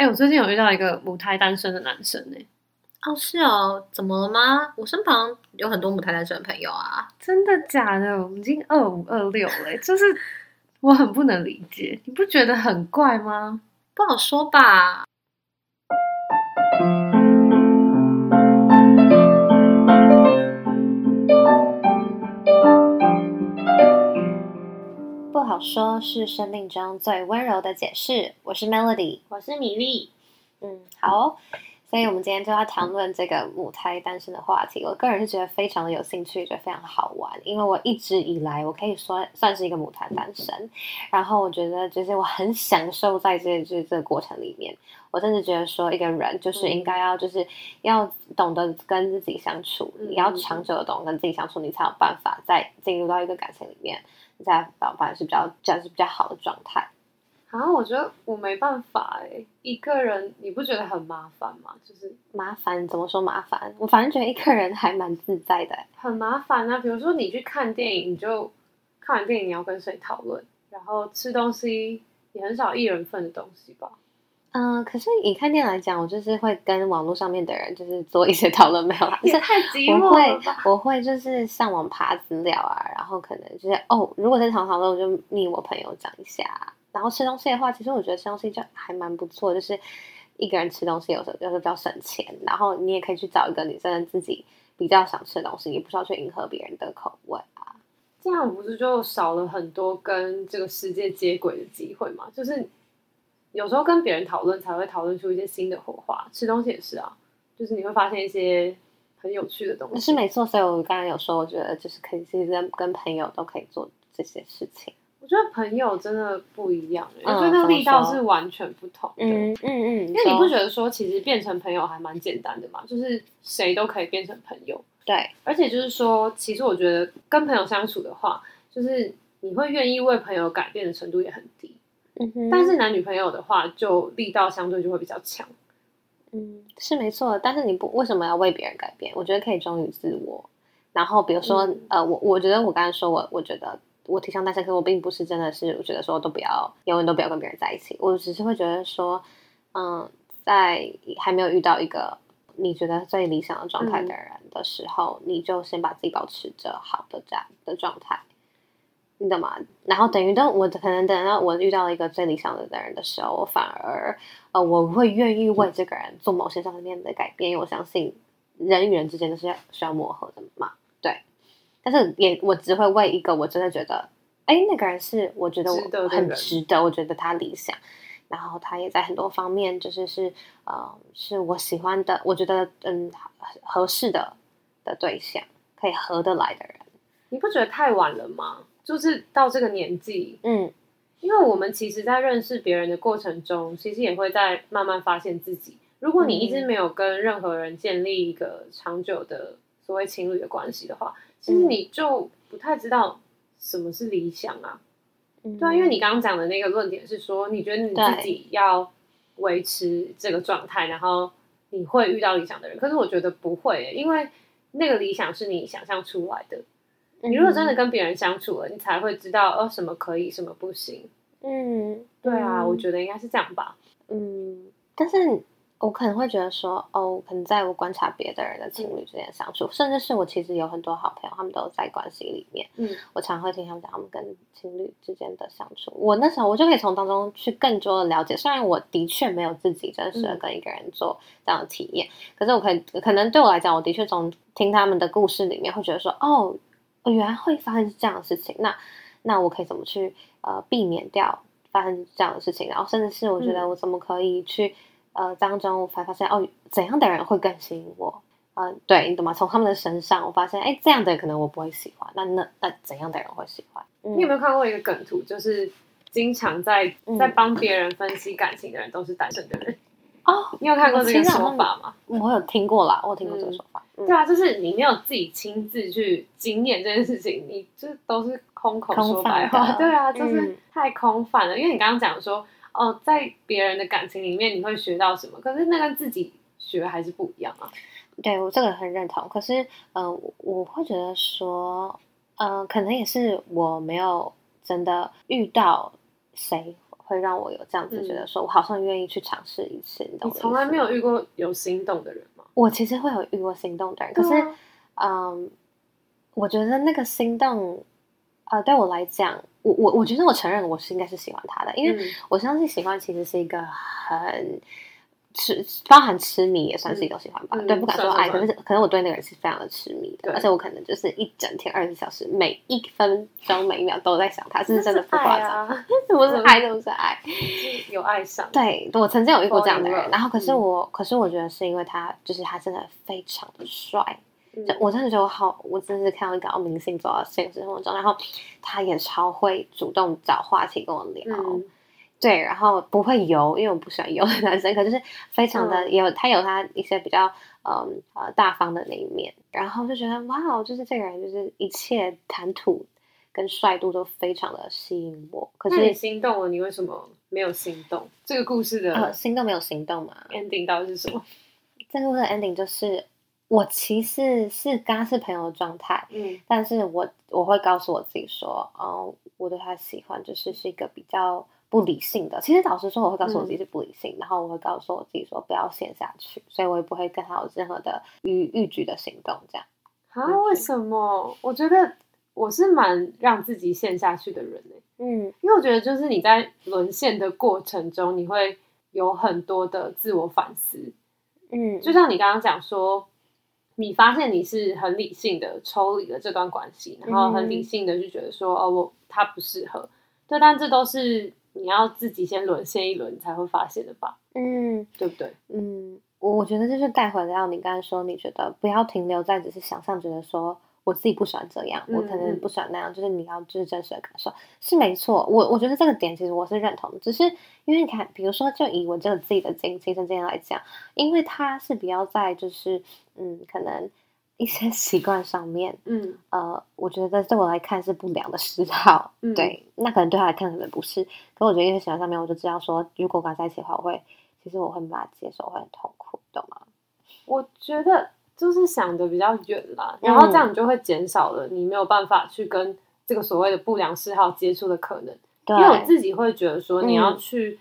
哎、欸，我最近有遇到一个母胎单身的男生呢。哦，是哦，怎么了吗？我身旁有很多母胎单身的朋友啊。真的假的？我们已经二五二六了，就是我很不能理解，你不觉得很怪吗？不好说吧。好说，是生命中最温柔的解释。我是 Melody，我是米粒。嗯，好，所以我们今天就要谈论这个母胎单身的话题。我个人是觉得非常的有兴趣，觉得非常好玩，因为我一直以来我可以说算是一个母胎单身。然后我觉得就是我很享受在这 这这个过程里面。我甚至觉得说，一个人就是应该要就是要懂得跟自己相处，你要长久的懂得跟自己相处，你才有办法再进入到一个感情里面。在反反而是比较，这样是比较好的状态。啊，我觉得我没办法哎，一个人你不觉得很麻烦吗？就是麻烦，怎么说麻烦？我反正觉得一个人还蛮自在的。很麻烦啊，比如说你去看电影，你就看完电影你要跟谁讨论，然后吃东西也很少一人份的东西吧。嗯、呃，可是以看电影来讲，我就是会跟网络上面的人就是做一些讨论，没有啦，也太寂寞了我会，我会就是上网爬资料啊，然后可能就是哦，如果在场讨论，我就密我朋友讲一下。然后吃东西的话，其实我觉得吃东西就还蛮不错，就是一个人吃东西有时候有时候比较省钱，然后你也可以去找一个你真的自己比较想吃的东西，你不需要去迎合别人的口味啊。这样不是就少了很多跟这个世界接轨的机会吗？就是。有时候跟别人讨论，才会讨论出一些新的火花。吃东西也是啊，就是你会发现一些很有趣的东西。是没错，所以我刚才有说，我觉得就是可以，其实跟跟朋友都可以做这些事情。我觉得朋友真的不一样，我觉得那个力道是完全不同的。嗯嗯嗯，因为你不觉得说，其实变成朋友还蛮简单的嘛？就是谁都可以变成朋友。对，而且就是说，其实我觉得跟朋友相处的话，就是你会愿意为朋友改变的程度也很低。但是男女朋友的话，就力道相对就会比较强。嗯，是没错。但是你不为什么要为别人改变？我觉得可以忠于自我。然后比如说，嗯、呃，我我觉得我刚才说我我觉得我提倡单身，可是我并不是真的是我觉得说都不要，永远都不要跟别人在一起。我只是会觉得说，嗯，在还没有遇到一个你觉得最理想的状态的人的时候，嗯、你就先把自己保持着好的这样的状态。你懂吗？然后等于等我可能等到我遇到了一个最理想的人的时候，我反而呃我会愿意为这个人做某些上面的改变，因为我相信人与人之间都是要需要磨合的嘛。对，但是也我只会为一个我真的觉得，哎，那个人是我觉得我很值得，我觉得他理想，然后他也在很多方面就是是呃是我喜欢的，我觉得嗯合适的的对象，可以合得来的人。你不觉得太晚了吗？就是到这个年纪，嗯，因为我们其实，在认识别人的过程中，其实也会在慢慢发现自己。如果你一直没有跟任何人建立一个长久的所谓情侣的关系的话，其实你就不太知道什么是理想啊。嗯、对啊，因为你刚刚讲的那个论点是说，你觉得你自己要维持这个状态，然后你会遇到理想的人。可是我觉得不会、欸，因为那个理想是你想象出来的。你如果真的跟别人相处了，你才会知道哦，什么可以，什么不行。嗯，对啊，我觉得应该是这样吧。嗯，但是我可能会觉得说，哦，可能在我观察别的人的情侣之间相处，嗯、甚至是我其实有很多好朋友，他们都在关系里面。嗯，我常会听他们讲他们跟情侣之间的相处。我那时候我就可以从当中去更多的了解，虽然我的确没有自己真实的跟一个人做这样的体验，嗯、可是我可以可能对我来讲，我的确从听他们的故事里面会觉得说，哦。哦，原来会发生这样的事情，那那我可以怎么去呃避免掉发生这样的事情？然后甚至是我觉得我怎么可以去、嗯、呃当中我才发现哦怎样的人会更吸引我？嗯、呃，对，你懂吗？从他们的身上我发现，哎，这样的人可能我不会喜欢。那那那怎样的人会喜欢？嗯、你有没有看过一个梗图？就是经常在在帮别人分析感情的人都是单身的人。哦，你有看过这个说法吗？我有听过啦，我有听过这个说法。对啊，就是你没有自己亲自去经验这件事情，你就都是空口说白话。对啊，就是太空泛了。因为你刚刚讲说，哦，在别人的感情里面你会学到什么，可是那个自己学还是不一样啊。对，我这个很认同。可是，呃，我会觉得说，呃，可能也是我没有真的遇到谁。会让我有这样子觉得说，我好像愿意去尝试一次。嗯、你从来没有遇过有心动的人吗？我其实会有遇过心动的人，可是，嗯，我觉得那个心动，呃，对我来讲，我我我觉得我承认我是应该是喜欢他的，因为我相信喜欢其实是一个很。痴包含痴迷也算是一种喜欢吧，嗯、对，不敢说爱，可是可能我对那个人是非常的痴迷的，而且我可能就是一整天二十四小时，每一分钟每一秒都在想他，是真的不夸张？是不是爱，是不是爱？有爱上。对，我曾经有遇过这样的人，然后可是我，可是我觉得是因为他，就是他真的非常的帅，嗯、我真的觉得我好，我真的是看到一个明星走到现实生活中，然后他也超会主动找话题跟我聊。嗯对，然后不会油，因为我不喜欢油的男生，可就是非常的有，嗯、他有他一些比较嗯呃大方的那一面，然后就觉得哇，就是这个人就是一切谈吐跟帅度都非常的吸引我。可是你心动了，你为什么没有心动？这个故事的、呃、心动没有行动嘛？ending 到底是什么？这个故事的 ending 就是我其实是跟他是朋友的状态，嗯，但是我我会告诉我自己说，哦，我对他喜欢就是是一个比较。不理性的，其实老实说，我会告诉我自己是不理性，嗯、然后我会告诉我自己说不要陷下去，所以我也不会跟他有任何的逾逾矩的行动，这样。啊？为什么？我觉得我是蛮让自己陷下去的人呢。嗯，因为我觉得就是你在沦陷的过程中，你会有很多的自我反思。嗯，就像你刚刚讲说，你发现你是很理性的抽离了这段关系，然后很理性的就觉得说，哦，我他不适合。对，但这都是。你要自己先沦陷一轮，你才会发现的吧？嗯，对不对？嗯，我我觉得就是带回到你刚才说，你觉得不要停留在只是想象，觉得说我自己不喜欢这样，嗯、我可能不喜欢那样，就是你要就是真实的感受是没错。我我觉得这个点其实我是认同的，只是因为你看，比如说就以我这个自己的经亲身经验来讲，因为他是比较在就是嗯，可能。一些 习惯上面，嗯，呃，我觉得对我来看是不良的嗜好，嗯、对，那可能对他来看可能不是，可我觉得一些习惯上面，我就知道说，如果跟他在一起的话，我会，其实我会没办法接受，会很痛苦，懂吗？我觉得就是想的比较远啦，然后这样你就会减少了你没有办法去跟这个所谓的不良嗜好接触的可能，对因为我自己会觉得说，你要去。嗯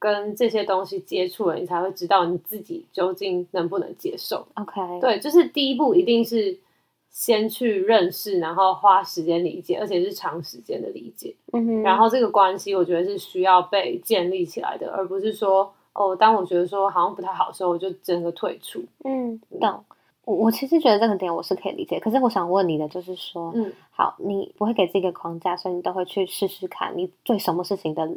跟这些东西接触了，你才会知道你自己究竟能不能接受。OK，对，就是第一步一定是先去认识，然后花时间理解，而且是长时间的理解。嗯哼，然后这个关系我觉得是需要被建立起来的，而不是说哦，当我觉得说好像不太好的时候，我就整个退出。嗯，懂。我我其实觉得这个点我是可以理解，可是我想问你的就是说，嗯，好，你不会给自己一个框架，所以你都会去试试看，你对什么事情的。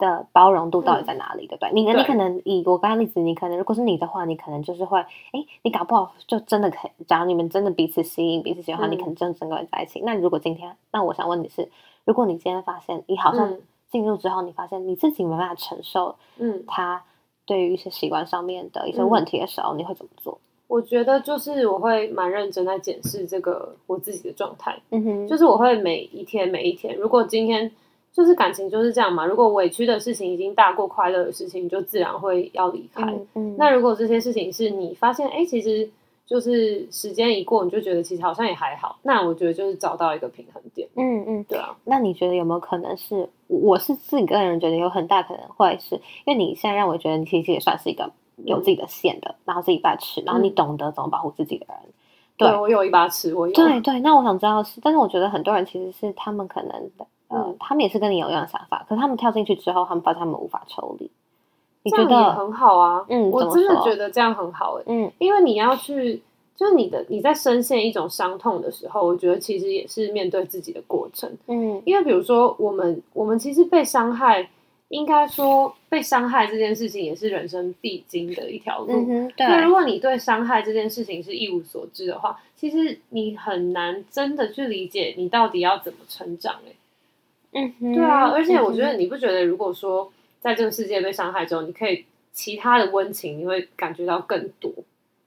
的包容度到底在哪里，嗯、对不对？你你可能以我刚刚例子，你可能如果是你的话，你可能就是会，哎，你搞不好就真的可以。假如你们真的彼此吸引、彼此喜欢，嗯、你可能真的整个人在一起。那如果今天，那我想问你是，如果你今天发现你好像进入之后，你发现你自己没办法承受，嗯，他对于一些习惯上面的一些问题的时候，嗯、你会怎么做？我觉得就是我会蛮认真在检视这个我自己的状态，嗯哼，就是我会每一天每一天，如果今天。就是感情就是这样嘛，如果委屈的事情已经大过快乐的事情，就自然会要离开。嗯嗯、那如果这些事情是你发现，哎，其实就是时间一过，你就觉得其实好像也还好，那我觉得就是找到一个平衡点。嗯嗯，嗯对啊。那你觉得有没有可能是，我是自己个人觉得有很大可能会是因为你现在让我觉得你其实也算是一个有自己的线的，嗯、然后自己把持，然后你懂得怎么保护自己的人。嗯、对，对我有一把尺，我有。对对，那我想知道是，但是我觉得很多人其实是他们可能呃。嗯，他们也是跟你有一样的想法，可是他们跳进去之后，他们发现他们无法抽离。你觉得很好啊？嗯，我真的觉得这样很好诶。嗯，因为你要去，就是你的你在深陷一种伤痛的时候，我觉得其实也是面对自己的过程。嗯，因为比如说我们我们其实被伤害，应该说被伤害这件事情也是人生必经的一条路。嗯，对。那如果你对伤害这件事情是一无所知的话，其实你很难真的去理解你到底要怎么成长诶。嗯哼，对啊，而且我觉得你不觉得，如果说在这个世界被伤害之后，你可以其他的温情，你会感觉到更多。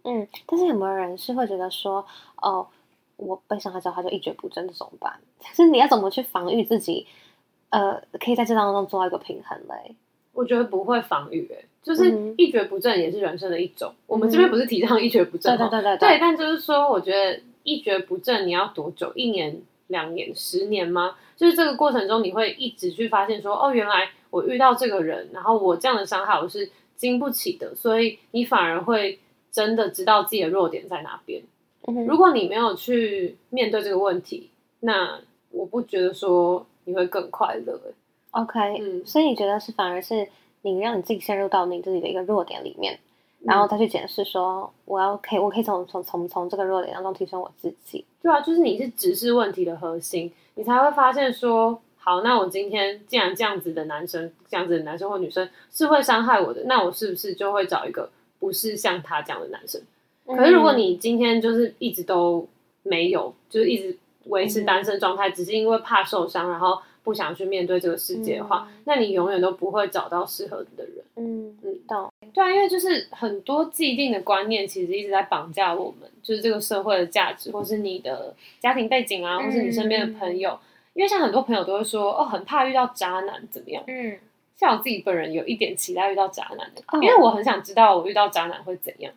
嗯，但是有没有人是会觉得说，哦，我被伤害之后，他就一蹶不振，怎么办？就是你要怎么去防御自己？呃，可以在这当中做到一个平衡嘞？我觉得不会防御，哎，就是一蹶不振也是人生的一种。嗯、我们这边不是提倡一蹶不振，对对对对，对，但就是说，我觉得一蹶不振，你要多久？一年？两年、十年吗？就是这个过程中，你会一直去发现说，哦，原来我遇到这个人，然后我这样的伤害我是经不起的，所以你反而会真的知道自己的弱点在哪边。嗯、如果你没有去面对这个问题，那我不觉得说你会更快乐。OK，嗯，所以你觉得是反而是你让你自己陷入到你自己的一个弱点里面，嗯、然后再去检视说，我要可以，我可以从从从从这个弱点当中提升我自己。对啊，就是你是直视问题的核心，你才会发现说，好，那我今天既然这样子的男生，这样子的男生或女生是会伤害我的，那我是不是就会找一个不是像他这样的男生？嗯、可是如果你今天就是一直都没有，就是一直维持单身状态，嗯、只是因为怕受伤，然后。不想去面对这个世界的话，嗯、那你永远都不会找到适合你的人。嗯嗯，懂。对啊，因为就是很多既定的观念，其实一直在绑架我们，就是这个社会的价值，或是你的家庭背景啊，或是你身边的朋友。嗯、因为像很多朋友都会说，哦，很怕遇到渣男，怎么样？嗯，像我自己本人有一点期待遇到渣男的，嗯、因为我很想知道我遇到渣男会怎样。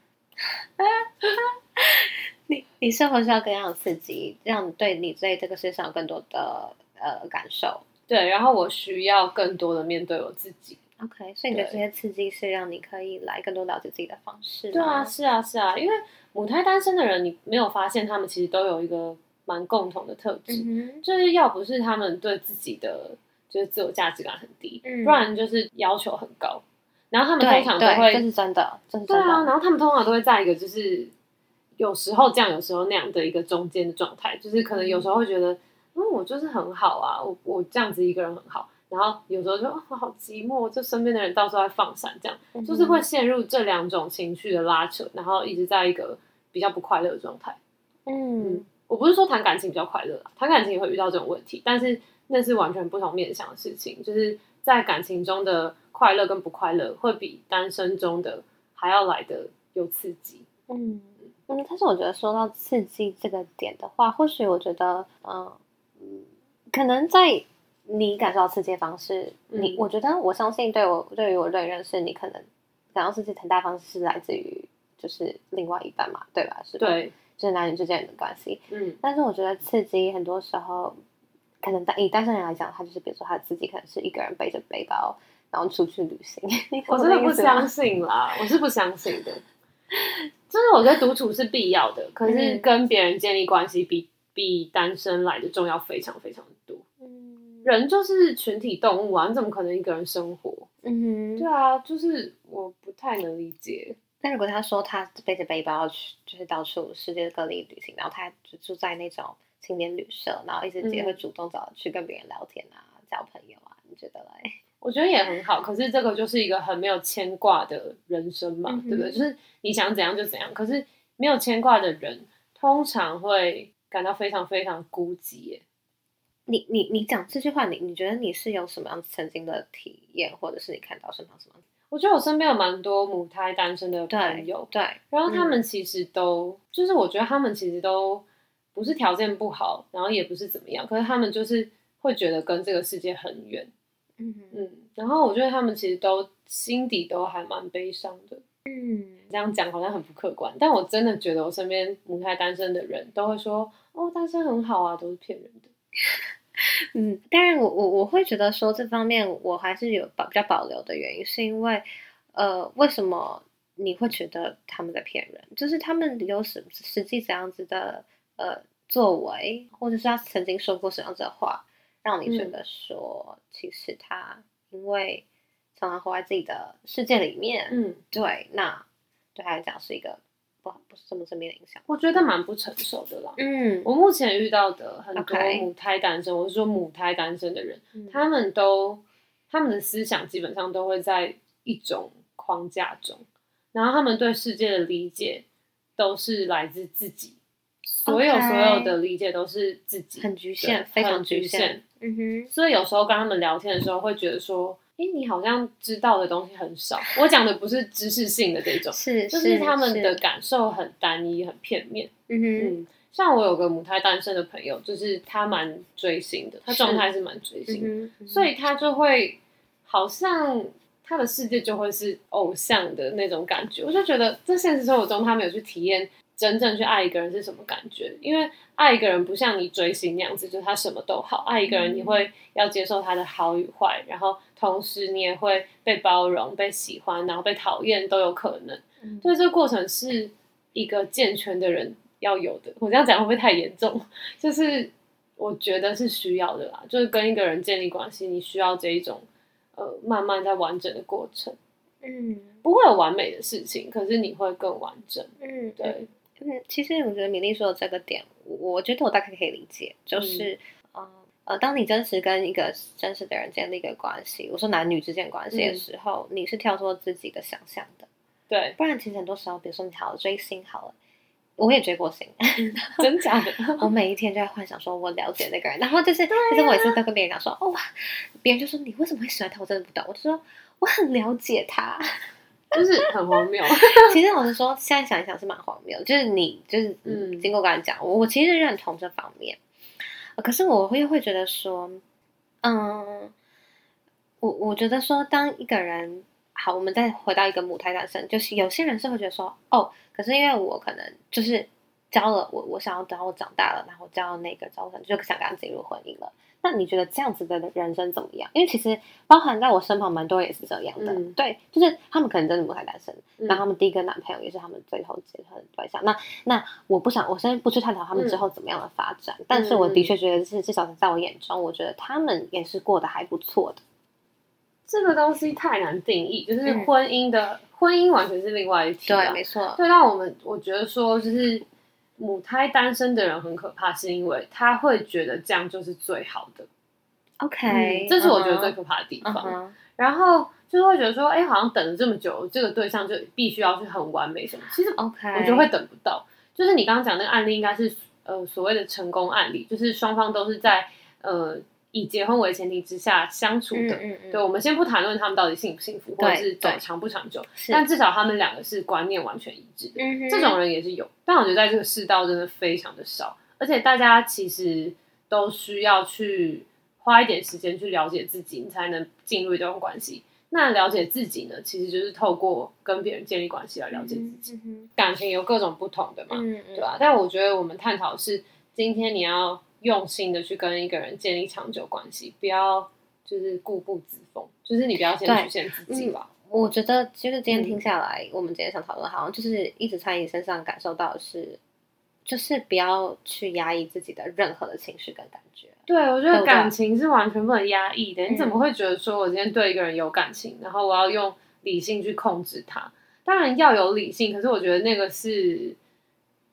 你你生活需要更样的刺激，让你对你在这个世界上有更多的。呃，感受对，然后我需要更多的面对我自己。OK，所以你的这些刺激是让你可以来更多了解自己的方式？对啊，是啊，是啊，因为母胎单身的人，你没有发现他们其实都有一个蛮共同的特质，嗯、就是要不是他们对自己的就是自我价值感很低，嗯、不然就是要求很高。然后他们通常都会，这是真的，真的对啊。然后他们通常都会在一个就是有时候这样，有时候那样的一个中间的状态，就是可能有时候会觉得。因为我就是很好啊，我我这样子一个人很好，然后有时候就我好寂寞，就身边的人到时候在放闪，这样、嗯、就是会陷入这两种情绪的拉扯，然后一直在一个比较不快乐的状态。嗯，嗯，我不是说谈感情比较快乐啊，谈感情也会遇到这种问题，但是那是完全不同面向的事情，就是在感情中的快乐跟不快乐会比单身中的还要来的有刺激。嗯嗯，但是我觉得说到刺激这个点的话，或许我觉得嗯。可能在你感受到刺激的方式，嗯、你我觉得我相信，对我对于我的认识，你可能感到刺激很大方式是来自于就是另外一半嘛，对吧？是吧？对，就是男女之间的关系。嗯，但是我觉得刺激很多时候，可能单以单身人来讲，他就是比如说他自己可能是一个人背着背包，然后出去旅行。我真的不相信啦，我是不相信的。就是我觉得独处是必要的，可是跟别人建立关系比。比单身来的重要非常非常多。嗯，人就是群体动物啊，你怎么可能一个人生活？嗯哼，对啊，就是我不太能理解。但如果他说他背着背包去，就是到处世界各地旅行，然后他就住在那种青年旅社，然后一直也会主动找去跟别人聊天啊，嗯、交朋友啊，你觉得嘞？我觉得也很好，可是这个就是一个很没有牵挂的人生嘛，嗯、对不对？就是你想怎样就怎样，可是没有牵挂的人通常会。感到非常非常孤寂耶。你你你讲这句话，你你觉得你是有什么样曾经的体验，或者是你看到身旁什么？我觉得我身边有蛮多母胎单身的朋友，对，然后他们其实都、嗯、就是我觉得他们其实都不是条件不好，然后也不是怎么样，可是他们就是会觉得跟这个世界很远，嗯嗯，然后我觉得他们其实都心底都还蛮悲伤的。嗯，这样讲好像很不客观，但我真的觉得我身边母胎单身的人都会说，哦，单身很好啊，都是骗人的。嗯，当然我我我会觉得说这方面我还是有保比较保留的原因，是因为呃，为什么你会觉得他们在骗人？就是他们有什实际怎样子的呃作为，或者是他曾经说过什么样子的话，让你觉得说，嗯、其实他因为。常常活在自己的世界里面，嗯，对，那对他来讲是一个不不是这么正面的影响。我觉得蛮不成熟的啦。嗯，我目前遇到的很多母胎单身.我是说母胎单身的人，嗯、他们都他们的思想基本上都会在一种框架中，然后他们对世界的理解都是来自自己.所有所有的理解都是自己，很局限，非常局限。嗯哼，所以有时候跟他们聊天的时候，会觉得说。哎，你好像知道的东西很少。我讲的不是知识性的这种，是就是他们的感受很单一、很片面。嗯哼嗯，像我有个母胎单身的朋友，就是他蛮追星的，他状态是蛮追星的，嗯嗯、所以他就会好像他的世界就会是偶像的那种感觉。我就觉得，在现实生活中他没有去体验真正去爱一个人是什么感觉，因为爱一个人不像你追星那样子，就是他什么都好。爱一个人，你会要接受他的好与坏，然后同时你也会被包容、被喜欢，然后被讨厌都有可能。嗯，所以这个过程是一个健全的人要有的。我这样讲会不会太严重？就是我觉得是需要的啦，就是跟一个人建立关系，你需要这一种呃慢慢在完整的过程。嗯，不会有完美的事情，可是你会更完整。嗯，对。嗯，其实我觉得米粒说的这个点，我觉得我大概可以理解，就是，嗯、呃呃，当你真实跟一个真实的人建立一个关系，我说男女之间关系的时候，嗯、你是跳脱自己的想象的，对，不然其实很多时候，比如说你好了追星好了，我也追过星，真假的，我每一天就在幻想说我了解那个人，然后就是，就是我每次都跟别人讲说，哦哇，别人就说你为什么会喜欢他，我真的不懂，我就说我很了解他。就是很荒谬。其实老实说，现在想一想是蛮荒谬。就是你，就是嗯，经过刚才讲，我我其实认同这方面。可是我会会觉得说，嗯，我我觉得说，当一个人好，我们再回到一个母胎单身，就是有些人是会觉得说，哦，可是因为我可能就是交了我，我想要等我长大了，然后交了那个，之后就想跟他进入婚姻了。那你觉得这样子的人生怎么样？因为其实包含在我身旁蛮多也是这样的，嗯、对，就是他们可能真的不太单身，那、嗯、他们第一个男朋友也是他们最后结婚的对象。那那我不想，我先不去探讨他们之后怎么样的发展，嗯、但是我的确觉得是至少在我眼中，我觉得他们也是过得还不错的。这个东西太难定义，就是婚姻的、嗯、婚姻完全是另外一题，对，没错。对，那我们我觉得说就是。母胎单身的人很可怕，是因为他会觉得这样就是最好的。OK，、嗯、这是我觉得最可怕的地方。Uh huh. 然后就会觉得说，哎、欸，好像等了这么久，这个对象就必须要去很完美什么。其实 OK，我觉得会等不到。就是你刚刚讲那个案例，应该是呃所谓的成功案例，就是双方都是在呃。以结婚为前提之下相处的，嗯嗯嗯、对，我们先不谈论他们到底幸不幸福，或者是走长不长久，但至少他们两个是观念完全一致的。嗯、这种人也是有，但我觉得在这个世道真的非常的少，而且大家其实都需要去花一点时间去了解自己，你才能进入一段关系。那了解自己呢，其实就是透过跟别人建立关系来了解自己。嗯嗯、感情有各种不同的嘛，对吧、啊？但我觉得我们探讨是今天你要。用心的去跟一个人建立长久关系，不要就是固步自封，就是你不要先局限自己吧。嗯、我觉得其实今天听下来，嗯、我们今天想讨论，好像就是一直在你身上感受到的是，就是不要去压抑自己的任何的情绪跟感觉。对，我觉得感情是完全不能压抑的。你怎么会觉得说我今天对一个人有感情，嗯、然后我要用理性去控制他？当然要有理性，可是我觉得那个是。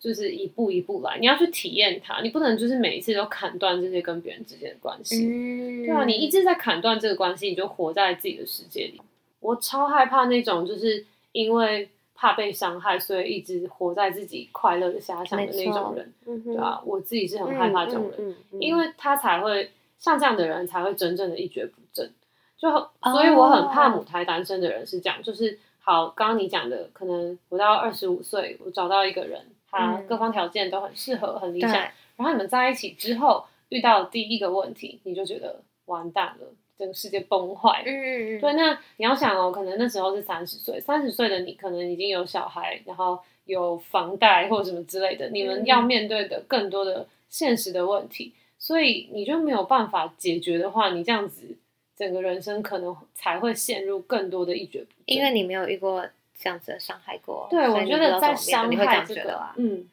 就是一步一步来，你要去体验它，你不能就是每一次都砍断这些跟别人之间的关系，嗯、对啊，你一直在砍断这个关系，你就活在自己的世界里。我超害怕那种，就是因为怕被伤害，所以一直活在自己快乐的遐想的那种人，嗯、对啊，我自己是很害怕这种人，嗯嗯嗯、因为他才会像这样的人才会真正的一蹶不振，就所以我很怕母胎单身的人是这样，就是好，刚刚你讲的，可能我到二十五岁，我找到一个人。他各方条件都很适合，很理想。然后你们在一起之后遇到第一个问题，你就觉得完蛋了，这个世界崩坏。嗯嗯嗯。对，那你要想哦，可能那时候是三十岁，三十岁的你可能已经有小孩，然后有房贷或者什么之类的，你们要面对的更多的现实的问题，嗯、所以你就没有办法解决的话，你这样子整个人生可能才会陷入更多的一蹶不振，因为你没有遇过。这样子的伤害过，对，我觉得在伤害这个，嗯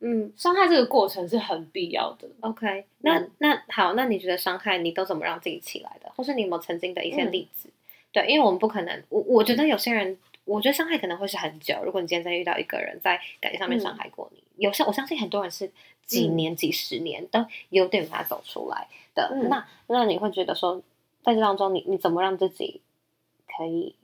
嗯，伤害这个过程是很必要的。OK，那那好，那你觉得伤害你都怎么让自己起来的？或是你有没有曾经的一些例子？对，因为我们不可能，我我觉得有些人，我觉得伤害可能会是很久。如果你今天再遇到一个人在感情上面伤害过你，有些我相信很多人是几年、几十年都有点法走出来的。那那你会觉得说，在这当中，你你怎么让自己可以？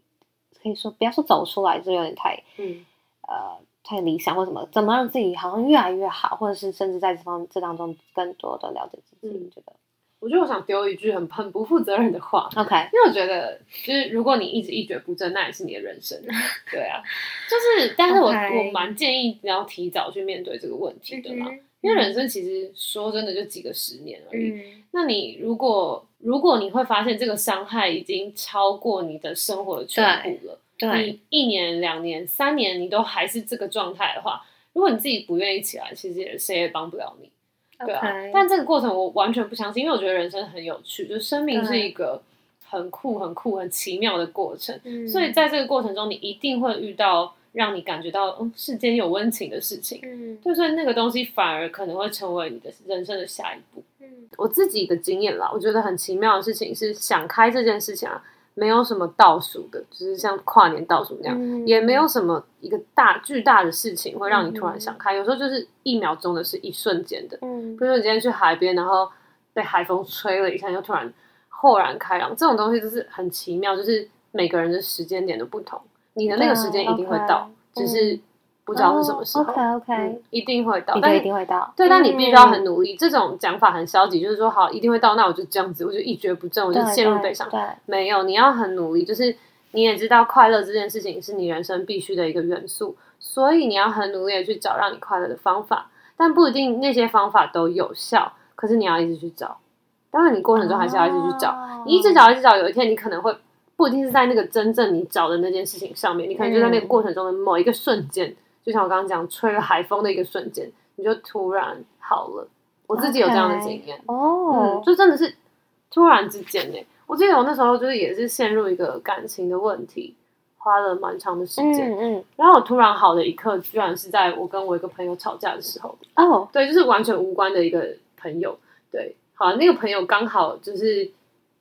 可以说，不要说走出来，就有点太，嗯，呃，太理想或什么，怎么让自己好像越来越好，或者是甚至在这方这当中更多的了解自己？你觉得？我觉得我想丢一句很很不负责任的话，OK，因为我觉得，就是如果你一直一蹶不振，那也是你的人生，对啊，就是，但是我.我蛮建议你要提早去面对这个问题的嘛，嗯、因为人生其实说真的就几个十年而已，嗯、那你如果。如果你会发现这个伤害已经超过你的生活的全部了，对，你一年、两年、三年你都还是这个状态的话，如果你自己不愿意起来，其实也谁也帮不了你。对啊.但这个过程我完全不相信，因为我觉得人生很有趣，就是生命是一个很酷、很酷、很奇妙的过程。嗯、所以在这个过程中，你一定会遇到让你感觉到嗯世间有温情的事情。嗯，就是那个东西反而可能会成为你的人生的下一步。嗯，我自己的经验啦，我觉得很奇妙的事情是想开这件事情啊。没有什么倒数的，就是像跨年倒数那样，嗯、也没有什么一个大巨大的事情会让你突然想开。嗯、有时候就是一秒钟的是，一瞬间的。嗯，比如说你今天去海边，然后被海风吹了一下，就突然豁然开朗。这种东西就是很奇妙，就是每个人的时间点都不同，你的那个时间一定会到，只是。不知道是什么时候，OK OK，、嗯、一定会到，但一定会到。对，但你必须要很努力。嗯、这种讲法很消极，就是说好一定会到，那我就这样子，我就一蹶不振，我就陷入悲伤。对，没有，你要很努力。就是你也知道，快乐这件事情是你人生必须的一个元素，所以你要很努力的去找让你快乐的方法。但不一定那些方法都有效，可是你要一直去找。当然，你过程中还是要一直去找。哦、你一直找，一直找，有一天你可能会不一定是在那个真正你找的那件事情上面，你可能就在那个过程中的某一个瞬间。嗯就像我刚刚讲，吹了海风的一个瞬间，你就突然好了。我自己有这样的经验哦 oh. 嗯，就真的是突然之间呢。我记得我那时候就是也是陷入一个感情的问题，花了蛮长的时间。嗯嗯。然后我突然好的一刻，居然是在我跟我一个朋友吵架的时候。哦，oh. 对，就是完全无关的一个朋友。对，好，那个朋友刚好就是，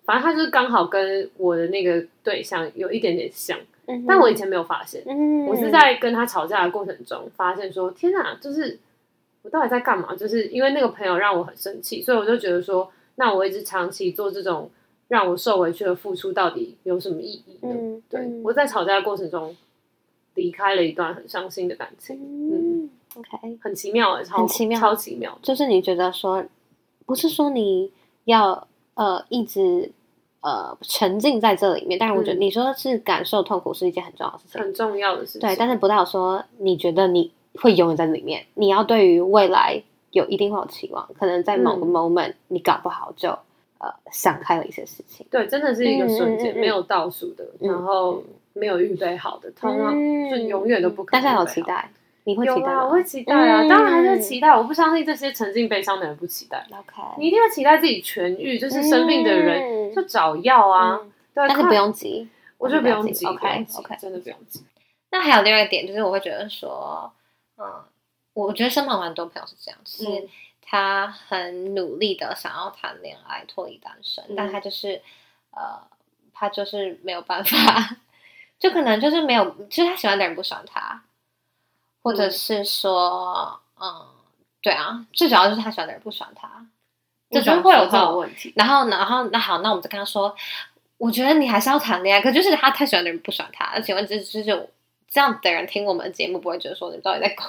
反正他就是刚好跟我的那个对象有一点点像。但我以前没有发现，嗯、我是在跟他吵架的过程中发现说，天哪，就是我到底在干嘛？就是因为那个朋友让我很生气，所以我就觉得说，那我一直长期做这种让我受委屈的付出，到底有什么意义呢？嗯、对，我在吵架的过程中离开了一段很伤心的感情。嗯，OK，很奇妙欸，超很奇妙，超奇妙。就是你觉得说，不是说你要呃一直。呃，沉浸在这里面，但是我觉得你说是感受痛苦是一件很重要的事情，很重要的事情。对，但是不代表说你觉得你会永远在里面，你要对于未来有一定会有期望，可能在某个 moment、嗯、你搞不好就呃想开了一些事情。对，真的是一个瞬间，没有倒数的，嗯、然后没有预备好的，通常就永远都不可能。但是有期待。你会期待吗？我会期待啊，当然还是期待。我不相信这些沉浸悲伤的人不期待。OK，你一定要期待自己痊愈，就是生病的人就找药啊。对，但是不用急，我觉得不用急。OK，OK，真的不用急。那还有另外一点，就是我会觉得说，嗯，我觉得身旁蛮多朋友是这样，是他很努力的想要谈恋爱，脱离单身，但他就是呃，他就是没有办法，就可能就是没有，其实他喜欢的人不喜欢他。或者是说，嗯，嗯，对啊，最主要就是他喜欢的人不喜欢他，这种会有这种问题。然后，然后，那好，那我们就跟他说，我觉得你还是要谈恋爱。可就是他太喜欢的人不喜欢他。那请问，这这就这样的人听我们的节目，不会觉得说你到底在讲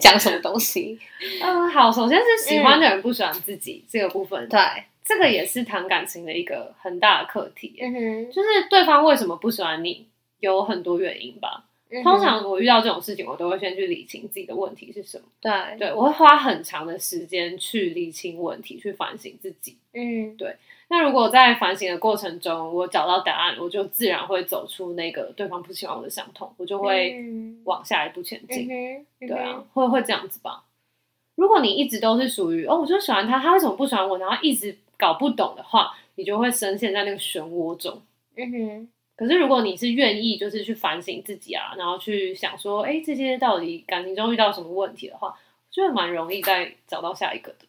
讲什么东西？嗯，好，首先是喜欢的人不喜欢自己、嗯、这个部分，对，这个也是谈感情的一个很大的课题。嗯哼，就是对方为什么不喜欢你，有很多原因吧。通常我遇到这种事情，我都会先去理清自己的问题是什么。对，对我会花很长的时间去理清问题，去反省自己。嗯，对。那如果在反省的过程中，我找到答案，我就自然会走出那个对方不喜欢我的伤痛，我就会往下一步前进。对啊，会会这样子吧。如果你一直都是属于哦，我就喜欢他，他为什么不喜欢我？然后一直搞不懂的话，你就会深陷在那个漩涡中。嗯哼。可是，如果你是愿意，就是去反省自己啊，然后去想说，哎，这些到底感情中遇到什么问题的话，我觉得蛮容易再找到下一个的。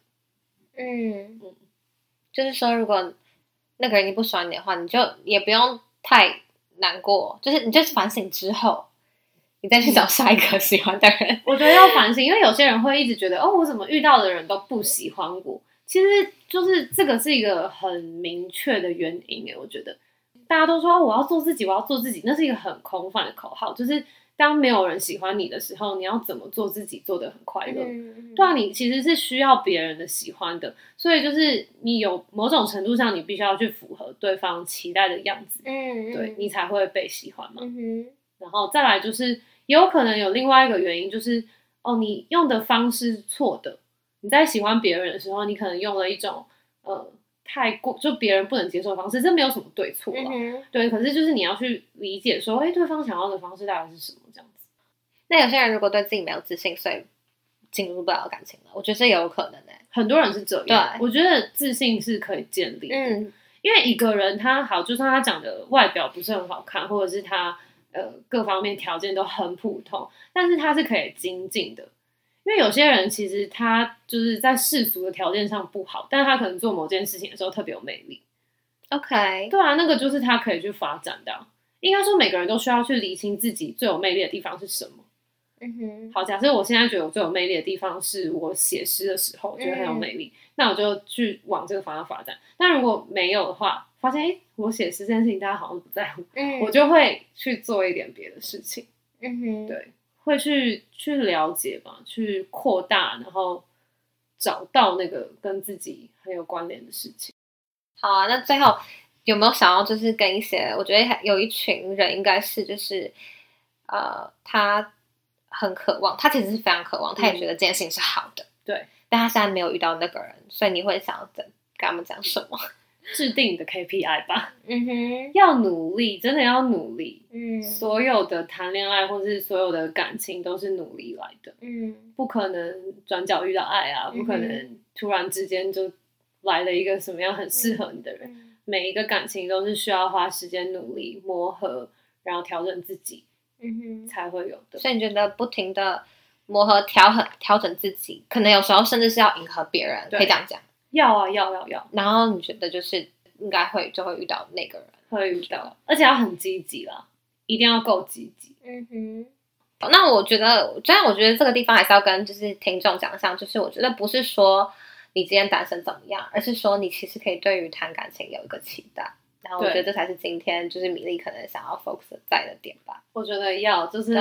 嗯嗯，就是说，如果那个人你不喜欢你的话，你就也不用太难过，就是你就是反省之后，你再去找下一个喜欢的人。我觉得要反省，因为有些人会一直觉得，哦，我怎么遇到的人都不喜欢我？其实就是这个是一个很明确的原因诶，我觉得。大家都说我要做自己，我要做自己，那是一个很空泛的口号。就是当没有人喜欢你的时候，你要怎么做自己，做得很快乐？嗯、对啊，你其实是需要别人的喜欢的，所以就是你有某种程度上，你必须要去符合对方期待的样子，嗯，对你才会被喜欢嘛。嗯、然后再来就是，也有可能有另外一个原因，就是哦，你用的方式是错的。你在喜欢别人的时候，你可能用了一种呃。太过就别人不能接受的方式，这没有什么对错了，嗯、对。可是就是你要去理解说，哎，对方想要的方式大概是什么这样子。那有些人如果对自己没有自信，所以进入不了感情了，我觉得这也有可能的、欸。很多人是这样。对，我觉得自信是可以建立的。嗯，因为一个人他好，就算他长得外表不是很好看，或者是他呃各方面条件都很普通，但是他是可以精进的。因为有些人其实他就是在世俗的条件上不好，但是他可能做某件事情的时候特别有魅力。OK，对啊，那个就是他可以去发展的。应该说每个人都需要去理清自己最有魅力的地方是什么。嗯哼，好，假设我现在觉得我最有魅力的地方是我写诗的时候，觉得很有魅力，嗯、那我就去往这个方向发展。但如果没有的话，发现哎，我写诗这件事情大家好像不在乎，嗯，我就会去做一点别的事情。嗯哼，对，会去去了解吧，去扩大，然后找到那个跟自己很有关联的事情。好啊，那最后有没有想要就是跟一些，我觉得有一群人应该是就是呃，他。很渴望，他其实是非常渴望，他也觉得这件事情是好的，对。但他现在没有遇到那个人，所以你会想要跟跟他们讲什么？制定的 KPI 吧。嗯哼，要努力，真的要努力。嗯，所有的谈恋爱或是所有的感情都是努力来的。嗯，不可能转角遇到爱啊，不可能突然之间就来了一个什么样很适合你的人。嗯，每一个感情都是需要花时间努力磨合，然后调整自己。嗯哼，才会有的。所以你觉得不停的磨合、调和、调整自己，可能有时候甚至是要迎合别人，可以这样讲。要啊，要要要。然后你觉得就是应该会就会遇到那个人，会遇到，而且要很积极啦，一定要够积极。嗯哼。那我觉得，虽然我觉得这个地方还是要跟就是听众讲一下，就是我觉得不是说你今天单身怎么样，而是说你其实可以对于谈感情有一个期待。然后我觉得这才是今天就是米粒可能想要 focus 在的点吧。我觉得要就是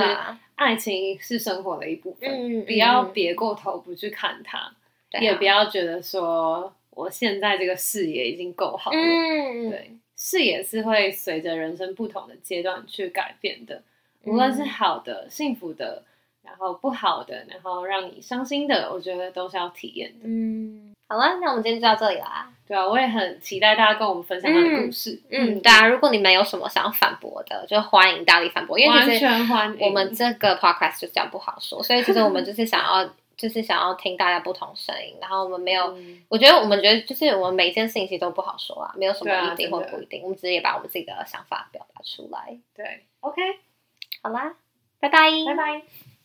爱情是生活的一部分，嗯、不要别过头不去看它，嗯、也不要觉得说我现在这个视野已经够好了。嗯、对，视野是会随着人生不同的阶段去改变的，无论是好的、幸福的，然后不好的，然后让你伤心的，我觉得都是要体验的。嗯。好了，那我们今天就到这里啦。对啊，我也很期待大家跟我们分享他的故事。嗯，大家、嗯，如果你们有什么想要反驳的，就欢迎大力反驳。因为其实我们这个 podcast 就这样不好说，所以其实我们就是想要，就是想要听大家不同声音。然后我们没有，嗯、我觉得我们觉得就是我们每一件事情其实都不好说啊，没有什么一定或不一定，啊、我们直接把我们自己的想法表达出来。对，OK，好啦，拜拜，拜拜。